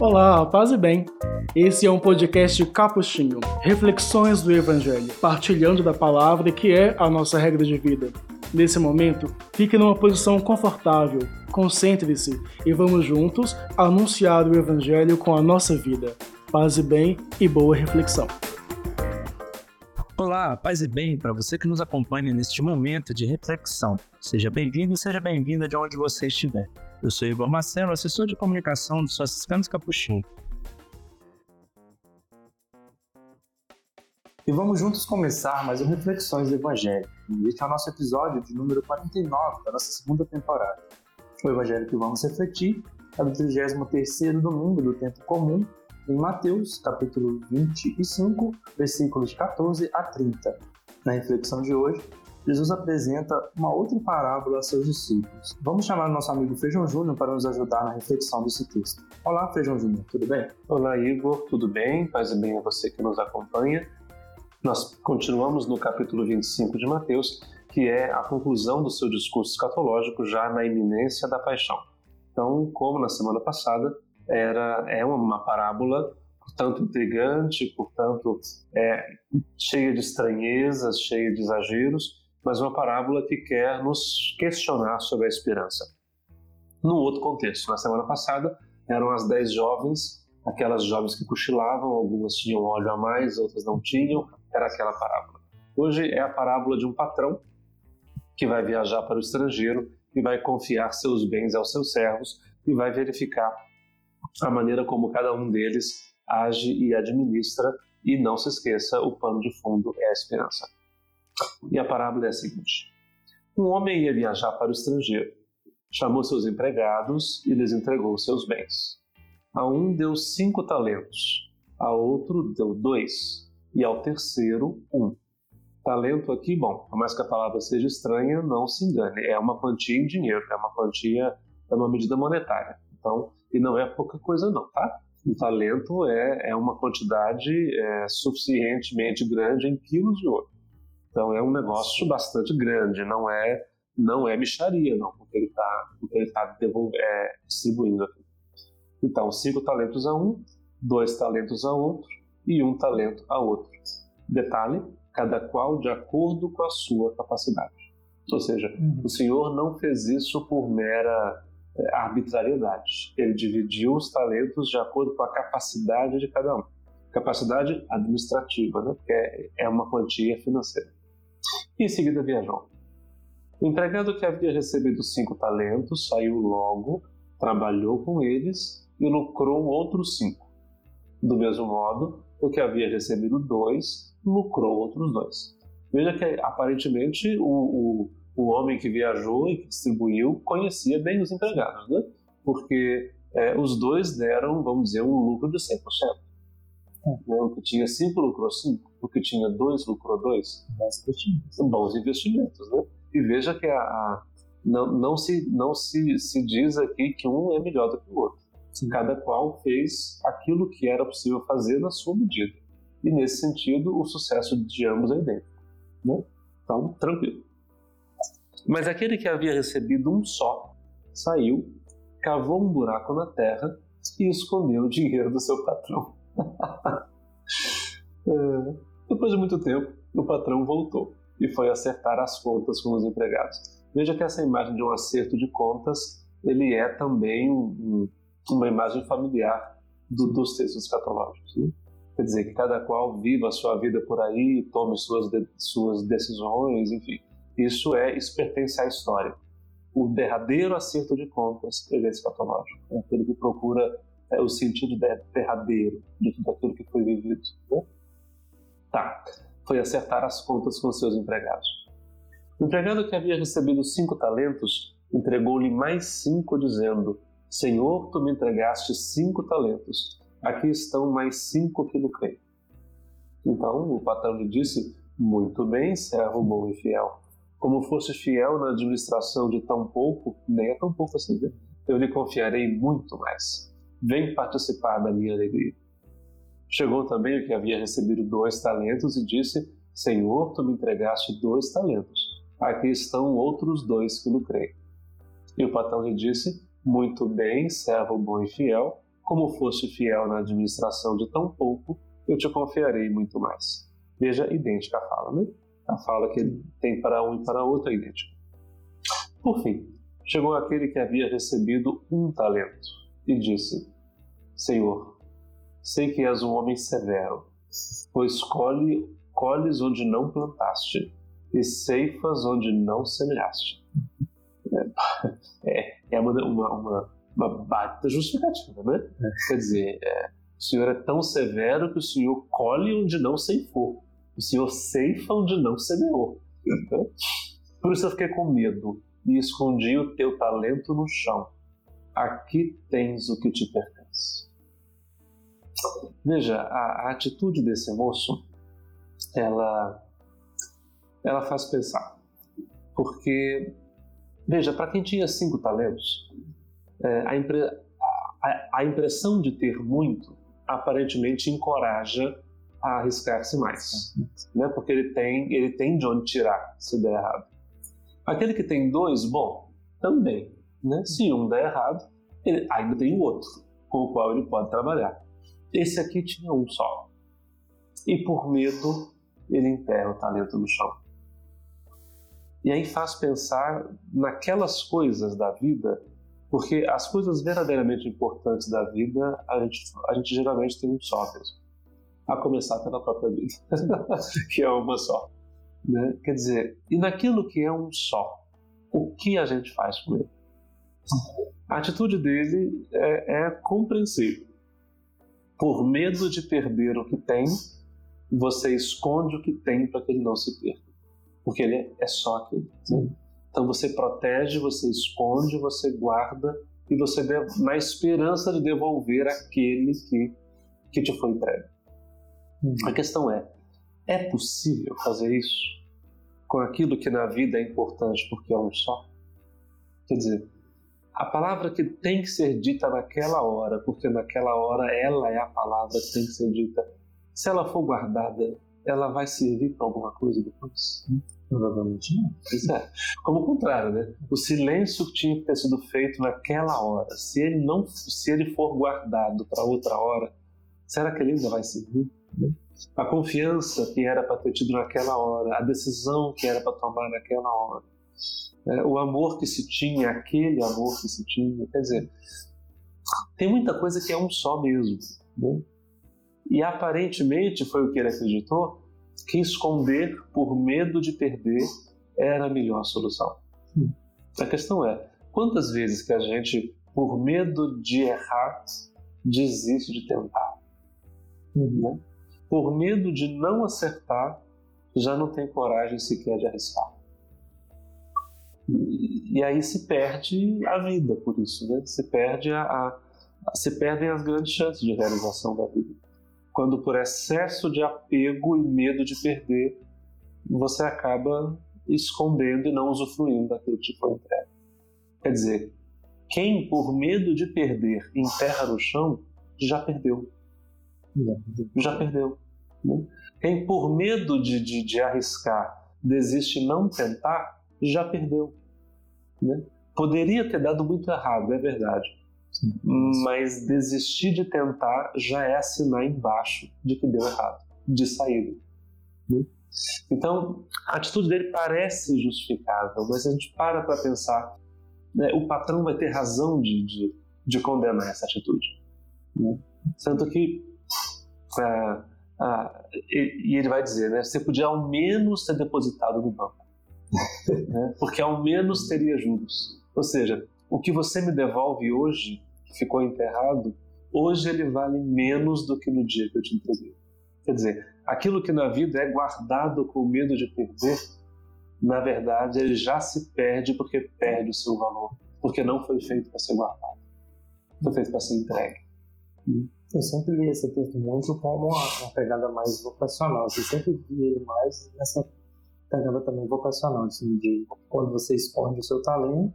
Olá, paz e bem. Esse é um podcast capuchinho, reflexões do Evangelho, partilhando da palavra que é a nossa regra de vida. Nesse momento, fique numa posição confortável, concentre-se e vamos juntos anunciar o Evangelho com a nossa vida. Paz e bem e boa reflexão. Olá, paz e bem para você que nos acompanha neste momento de reflexão. Seja bem-vindo seja bem-vinda de onde você estiver. Eu sou Igor Marcelo, assessor de comunicação dos Franciscanos Capuchinho. E vamos juntos começar mais um Reflexões do Evangelho. Este é o nosso episódio de número 49 da nossa segunda temporada. O Evangelho que vamos refletir é do 33º domingo do tempo comum em Mateus, capítulo 25, versículos 14 a 30. Na reflexão de hoje, Jesus apresenta uma outra parábola a seus discípulos. Vamos chamar nosso amigo Feijão Júnior para nos ajudar na reflexão desse texto. Olá, Feijão Júnior, tudo bem? Olá, Igor, tudo bem? Paz e bem a você que nos acompanha. Nós continuamos no capítulo 25 de Mateus, que é a conclusão do seu discurso escatológico já na iminência da paixão. Então, como na semana passada, era é uma parábola portanto intrigante, portanto é, cheia de estranhezas, cheia de exageros, mas uma parábola que quer nos questionar sobre a esperança. Num outro contexto, na semana passada eram as dez jovens, aquelas jovens que cochilavam, algumas tinham óleo a mais, outras não tinham, era aquela parábola. Hoje é a parábola de um patrão que vai viajar para o estrangeiro e vai confiar seus bens aos seus servos e vai verificar a maneira como cada um deles age e administra, e não se esqueça, o pano de fundo é a esperança. E a parábola é a seguinte: Um homem ia viajar para o estrangeiro, chamou seus empregados e lhes entregou seus bens. A um deu cinco talentos, a outro deu dois, e ao terceiro um. Talento aqui, bom, por mais que a palavra seja estranha, não se engane, é uma quantia em dinheiro, é uma quantia, é uma medida monetária. Então, e não é pouca coisa não, tá? O talento é, é uma quantidade é, suficientemente grande em quilos de ouro. Então é um negócio bastante grande, não é não é micharia não, porque ele está ele tá é, distribuindo aqui. Então cinco talentos a um, dois talentos a outro e um talento a outro. Detalhe, cada qual de acordo com a sua capacidade. Ou seja, uhum. o Senhor não fez isso por mera é, arbitrariedade. Ele dividiu os talentos de acordo com a capacidade de cada um. Capacidade administrativa, né? porque é, é uma quantia financeira. E em seguida viajou. O empregado que havia recebido cinco talentos saiu logo, trabalhou com eles e lucrou outros cinco. Do mesmo modo, o que havia recebido dois lucrou outros dois. Veja que aparentemente o, o o homem que viajou e que distribuiu conhecia bem os empregados, né? Porque é, os dois deram, vamos dizer, um lucro de 100%. É. Né? O que tinha 5 lucrou 5, o que tinha 2 lucrou 2. Bons investimentos. Bons investimentos, né? E veja que a, a, não, não, se, não se, se diz aqui que um é melhor do que o outro. Sim. Cada qual fez aquilo que era possível fazer na sua medida. E nesse sentido, o sucesso de ambos é idêntico. Né? Então, tranquilo. Mas aquele que havia recebido um só saiu, cavou um buraco na terra e escondeu o dinheiro do seu patrão. é, depois de muito tempo, o patrão voltou e foi acertar as contas com os empregados. Veja que essa imagem de um acerto de contas ele é também um, uma imagem familiar do, dos textos escatológicos. Né? Quer dizer, que cada qual viva a sua vida por aí, tome suas, de, suas decisões, enfim. Isso é, isso pertence à história. O derradeiro acerto de contas é escatológico, é aquele que procura é, o sentido derradeiro de tudo aquilo que foi vivido. Né? Tá, foi acertar as contas com seus empregados. O empregado que havia recebido cinco talentos entregou-lhe mais cinco, dizendo: Senhor, tu me entregaste cinco talentos, aqui estão mais cinco que lucrei. Então o patrão lhe disse: Muito bem, servo bom e fiel como fosse fiel na administração de tão pouco, nem é tão pouco assim, eu lhe confiarei muito mais. Vem participar da minha alegria. Chegou também o que havia recebido dois talentos e disse: Senhor, tu me entregaste dois talentos. Aqui estão outros dois que lucrei. E o patrão lhe disse: Muito bem, servo bom e fiel. como foste fiel na administração de tão pouco, eu te confiarei muito mais. Veja, idêntica a fala, né? A fala que ele tem para um e para outro é idêntica. Por fim, chegou aquele que havia recebido um talento e disse: Senhor, sei que és um homem severo, pois colhe, colhes onde não plantaste e ceifas onde não semeaste. É, é uma, uma, uma, uma baita justificativa, né? É. Quer dizer, é, o Senhor é tão severo que o Senhor colhe onde não ceifou. O Senhor ceifa onde não semeou. Por isso eu fiquei com medo e escondi o teu talento no chão. Aqui tens o que te pertence. Veja, a, a atitude desse moço, ela, ela faz pensar. Porque, veja, para quem tinha cinco talentos, é, a, impre, a, a impressão de ter muito aparentemente encoraja a arriscar-se mais, né? Porque ele tem, ele tem de onde tirar se der errado. Aquele que tem dois, bom, também, né? Se um der errado, ele ainda tem o outro com o qual ele pode trabalhar. Esse aqui tinha um só. E por medo, ele enterra o talento no chão. E aí faz pensar naquelas coisas da vida, porque as coisas verdadeiramente importantes da vida, a gente, a gente geralmente tem um só mesmo. A começar pela própria vida, que é uma só. Né? Quer dizer, e naquilo que é um só, o que a gente faz com ele? A atitude dele é, é compreensível por medo de perder o que tem, você esconde o que tem para que ele não se perca. Porque ele é só aquele. Né? Então você protege, você esconde, você guarda e você na esperança de devolver aquele que, que te foi entregue. Uhum. A questão é: é possível fazer isso com aquilo que na vida é importante porque é um só? Quer dizer, a palavra que tem que ser dita naquela hora, porque naquela hora ela é a palavra que tem que ser dita. Se ela for guardada, ela vai servir para alguma coisa depois? Provavelmente não. Pois é. Como o contrário, né? O silêncio que tinha que ter sido feito naquela hora, se ele não, se ele for guardado para outra hora, será que ele ainda vai servir? A confiança que era para ter tido naquela hora, a decisão que era para tomar naquela hora, é, o amor que se tinha, aquele amor que se tinha. Quer dizer, tem muita coisa que é um só mesmo. Né? E aparentemente foi o que ele acreditou, que esconder por medo de perder era a melhor solução. Hum. A questão é, quantas vezes que a gente, por medo de errar, desiste de tentar? Uhum. Né? Por medo de não acertar, já não tem coragem sequer de arriscar. E aí se perde a vida por isso, né? Se perde a, a, se perdem as grandes chances de realização da vida. Quando por excesso de apego e medo de perder, você acaba escondendo e não usufruindo daquilo que te foi. Quer dizer, quem por medo de perder enterra no chão, já perdeu. Já perdeu. Né? Quem por medo de, de, de arriscar desiste não tentar, já perdeu. Né? Poderia ter dado muito errado, é verdade. Sim. Mas desistir de tentar já é assinar embaixo de que deu errado, de saída. Né? Então, a atitude dele parece justificável, mas a gente para para pensar, né, o patrão vai ter razão de, de, de condenar essa atitude. Né? Tanto que. Ah, ah, e, e, ele vai dizer, né, você podia ao menos ter depositado no banco né? porque ao menos teria juros. Ou seja, o que você me devolve hoje, que ficou enterrado, hoje ele vale menos do que no dia que eu te entreguei. Quer dizer, aquilo que na vida é guardado com medo de perder, na verdade ele já se perde porque perde o seu valor, porque não foi feito para ser guardado, foi feito para ser entregue. Eu sempre li esse texto muito como uma, pegada mais vocacional. Eu sempre vi ele mais nessa pegava também vocacional, assim, de quando você esconde o seu talento,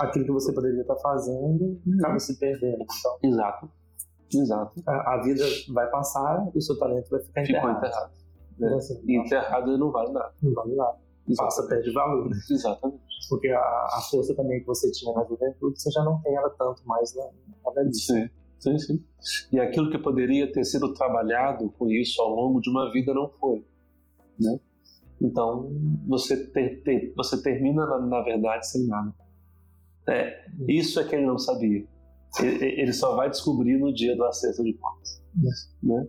aquilo que você poderia estar fazendo acaba se perdendo. Então, Exato. Exato. A, a, vida vai passar e o seu talento vai ficar Ficou enterrado. enterrado. Né? Então, assim, e enterrado não vale nada. Não vale nada. Exatamente. Passa, perde valor. Né? Exatamente. Porque a, a, força também que você tinha na juventude, você já não tem ela tanto mais na, na velhice. Sim. Sim, sim. E aquilo que poderia ter sido trabalhado com isso ao longo de uma vida não foi. Né? Então, você, ter, ter, você termina, na, na, verdade, sem nada. É, isso é que ele não sabia. Ele, ele só vai descobrir no dia do acerto de contas. Né?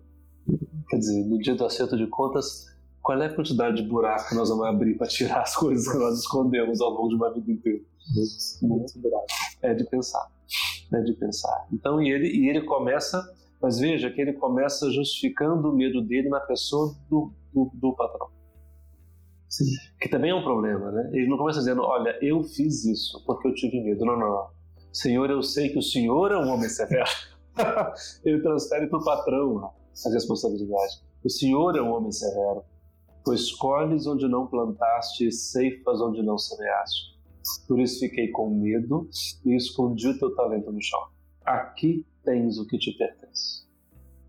Quer dizer, no dia do acerto de contas, qual é a quantidade de buraco que nós vamos abrir para tirar as coisas que nós escondemos ao longo de uma vida inteira? Muito buraco. É de pensar. É de pensar. Então, e ele, e ele começa, mas veja que ele começa justificando o medo dele na pessoa do, do, do patrão. Sim. Que também é um problema, né? Ele não começa dizendo, olha, eu fiz isso porque eu tive medo. Não, não, não. Senhor, eu sei que o senhor é um homem severo. ele transfere para o patrão a responsabilidade. O senhor é um homem severo. Pois colhes onde não plantaste e ceifas onde não semeaste. Por isso fiquei com medo e escondi o teu talento no chão. Aqui tens o que te pertence.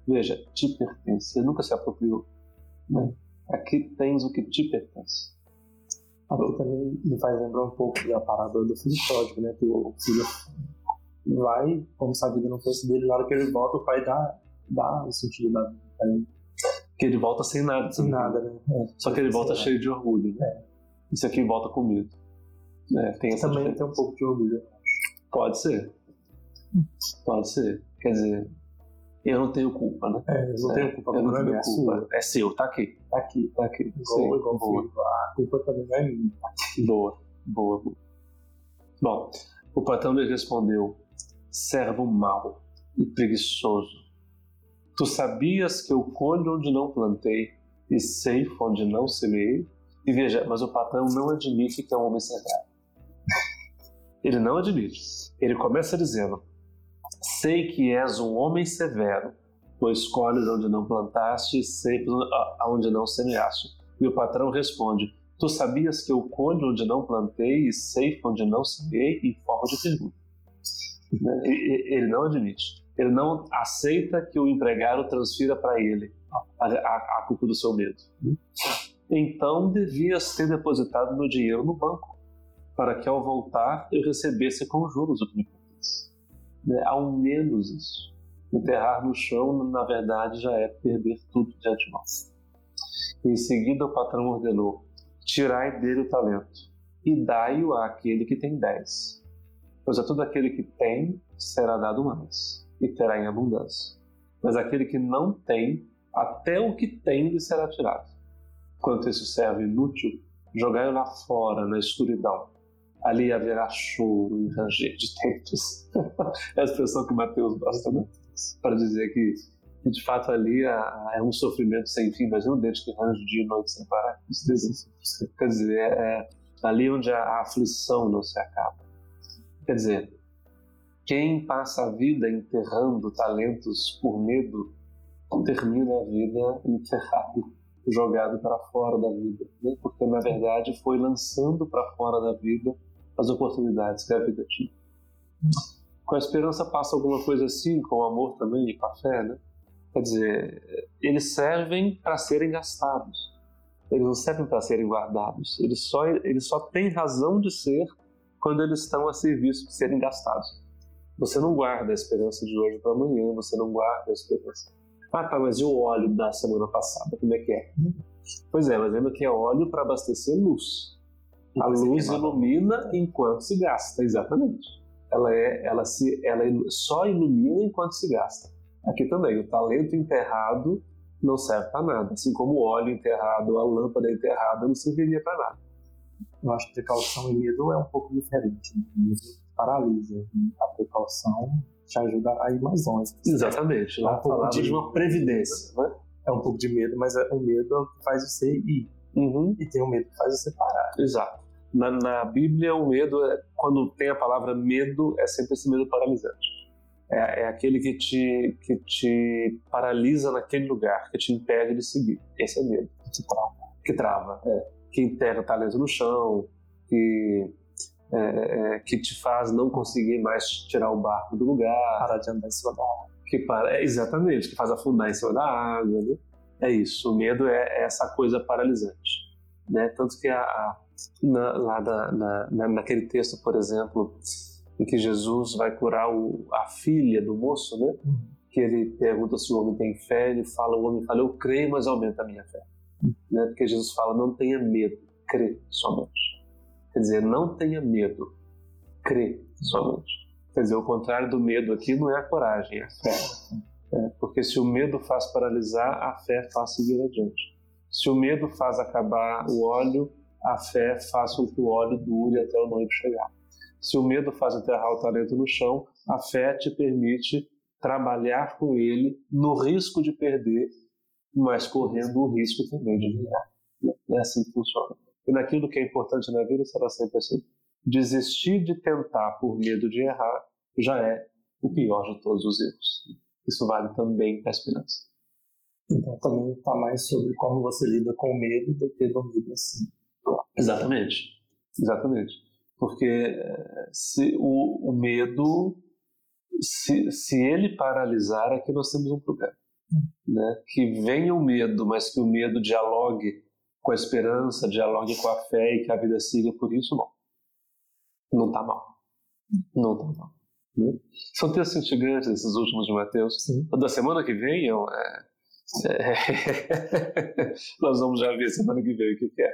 Veja, te pertence. Ele nunca se apropriou. Né? Aqui tens o que te pertence. Aqui também me faz lembrar um pouco da parábola do filho pródigo, né? Que o filho vai, como se a vida não fosse dele, na hora que ele volta, o pai dá, dá o sentido da vida que ele volta sem nada. Sem nada, né? É. Só que ele volta cheio de orgulho. Né? É. Isso aqui volta com medo. É, tem essa Também diferença. tem um pouco de orgulho. Pode ser. Pode ser. Quer dizer, eu não tenho culpa, né? É, eu não é, tenho culpa, eu não, é minha culpa. É seu, tá aqui. Tá aqui. Tá aqui. Sim, igual boa. A culpa também não é minha. Boa, boa, boa. Bom, o patrão lhe respondeu: servo mau e preguiçoso Tu sabias que eu colho onde não plantei e ceifo onde não semeei? E veja, mas o patrão não admite que é um homem severo. Ele não admite. Ele começa dizendo: Sei que és um homem severo, pois colhes onde não plantaste e ceifas onde não semeaste. E o patrão responde: Tu sabias que eu colho onde não plantei e ceifo onde não semeei? Em forma de pergunta. Ele não admite ele não aceita que o empregado transfira para ele a, a, a, culpa do seu medo. Então devias ter depositado meu dinheiro no banco, para que ao voltar eu recebesse com juros o que me. Né? Ao menos isso. Enterrar no chão, na verdade, já é perder tudo de antemão. Em seguida, o patrão ordenou: Tirai dele o talento e dai-o àquele que tem dez. Pois a todo aquele que tem será dado mais e terá em abundância. Mas aquele que não tem, até o que tem lhe será tirado. Quanto isso serve inútil, jogai-o lá fora, na escuridão. Ali haverá choro e ranger de dentes. é a expressão que Mateus gosta, né? Para dizer que, que, de fato ali é um sofrimento sem fim. Imagina um dente que range dia e noite sem parar. Quer dizer, é, é ali onde a aflição não se acaba. Quer dizer, quem passa a vida enterrando talentos por medo, termina a vida enterrado, jogado para fora da vida, né? porque na verdade foi lançando para fora da vida as oportunidades que a vida tinha. Com a esperança passa alguma coisa assim, com o amor também e com a fé, né? Quer dizer, eles servem para serem gastados. Eles não servem para serem guardados. Eles só, eles só têm razão de ser quando eles estão a serviço de serem gastados. Você não guarda a esperança de hoje para amanhã, você não guarda a esperança. Ah, tá, mas e o óleo da semana passada? Como é que é? Pois é, mas lembra que é óleo para abastecer luz. A luz ilumina enquanto se gasta, exatamente. Ela é, ela se, ela só ilumina enquanto se gasta. Aqui também, o talento enterrado não serve para nada, assim como o óleo enterrado, a lâmpada enterrada não serviria para nada. Eu acho que precaução e medo é um pouco diferente. Né? paralisa. A precaução te ajuda a ir mais longe. Exatamente. Lá é um de, de uma previdência. Né? É um pouco de medo, mas é, o medo é faz você ir. Uhum. E tem o medo que faz você parar. Exato. Na, na Bíblia, o medo, é, quando tem a palavra medo, é sempre esse medo paralisante. É, é, aquele que te, que te paralisa naquele lugar, que te impede de seguir. Esse é o medo. Que trava. Que trava, é. Que enterra talento no chão, que é, é, que te faz não conseguir mais tirar o barco do lugar. Parar de andar em cima da água. Que para, é, exatamente, que faz afundar em cima da água. Né? É isso, o medo é, é essa coisa paralisante. Né? Tanto que a, a na, lá da, na, naquele texto, por exemplo, em que Jesus vai curar o, a filha do moço, né? Uhum. Que ele pergunta se o homem tem fé, ele fala, o homem fala, eu creio, mas aumenta a minha fé. Uhum. Né? Porque Jesus fala, não tenha medo, crê somente. Quer dizer, não tenha medo, crê somente. Quer dizer, o contrário do medo aqui não é a coragem, é a fé. É, porque se o medo faz paralisar, a fé faz seguir adiante. Se o medo faz acabar o óleo, a fé faz com que o óleo dure até o noivo chegar. Se o medo faz enterrar o talento no chão, a fé te permite trabalhar com ele no risco de perder, mas correndo o risco também de ganhar. É assim que funciona. E naquilo que é importante na vida será sempre assim. Desistir de tentar por medo de errar já é o pior de todos os erros. Isso vale também para a esperança. Então também está mais sobre como você lida com o medo do que do medo assim. Exatamente, exatamente. Porque eh, se o, o medo, se, se ele paralisar, aqui nós temos um problema. Né? Que venha o medo, mas que o medo dialogue com a esperança, dialogue com a fé e que a vida siga por isso, não. Não está mal. Não está mal. Né? São textos instigantes esses últimos de Mateus. Sim. Da semana que vem, eu, é, é, nós vamos já ver semana que vem o que, é.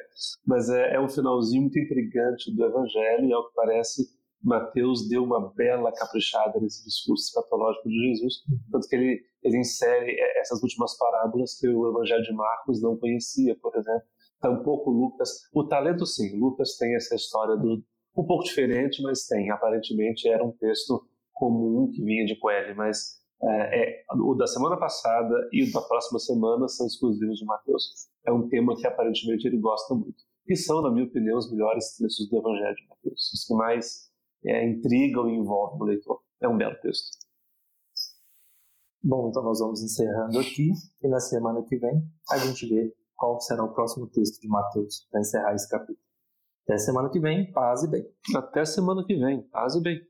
Mas é, é, um finalzinho muito intrigante do Evangelho e, ao que parece, Mateus deu uma bela caprichada nesse discurso escatológico de Jesus, tanto que ele, ele insere essas últimas parábolas que o Evangelho de Marcos não conhecia, por exemplo. Tampouco Lucas. O talento, sim, Lucas tem essa história do, um pouco diferente, mas tem. Aparentemente era um texto comum que vinha de Coelho, mas é, é, o da semana passada e o da próxima semana são exclusivos de Mateus. É um tema que aparentemente ele gosta muito. E são, na minha opinião, os melhores textos do Evangelho de Mateus. Os que mais é, intrigam e envolvem o leitor. É um belo texto. Bom, então nós vamos encerrando aqui e na semana que vem a gente vê qual será o próximo texto de Mateus para encerrar esse capítulo. Até semana que vem, paz e bem. Até semana que vem, paz e bem.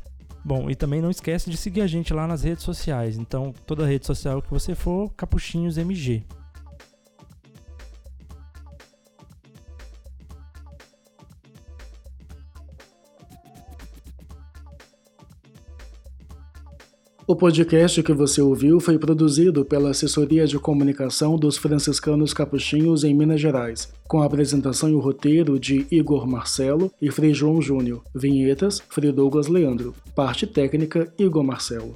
Bom, e também não esquece de seguir a gente lá nas redes sociais. Então, toda rede social que você for, Capuchinhos MG. O podcast que você ouviu foi produzido pela Assessoria de Comunicação dos Franciscanos Capuchinhos em Minas Gerais, com a apresentação e o roteiro de Igor Marcelo e Frei João Júnior. Vinhetas, Frei Douglas Leandro. Parte técnica, Igor Marcelo.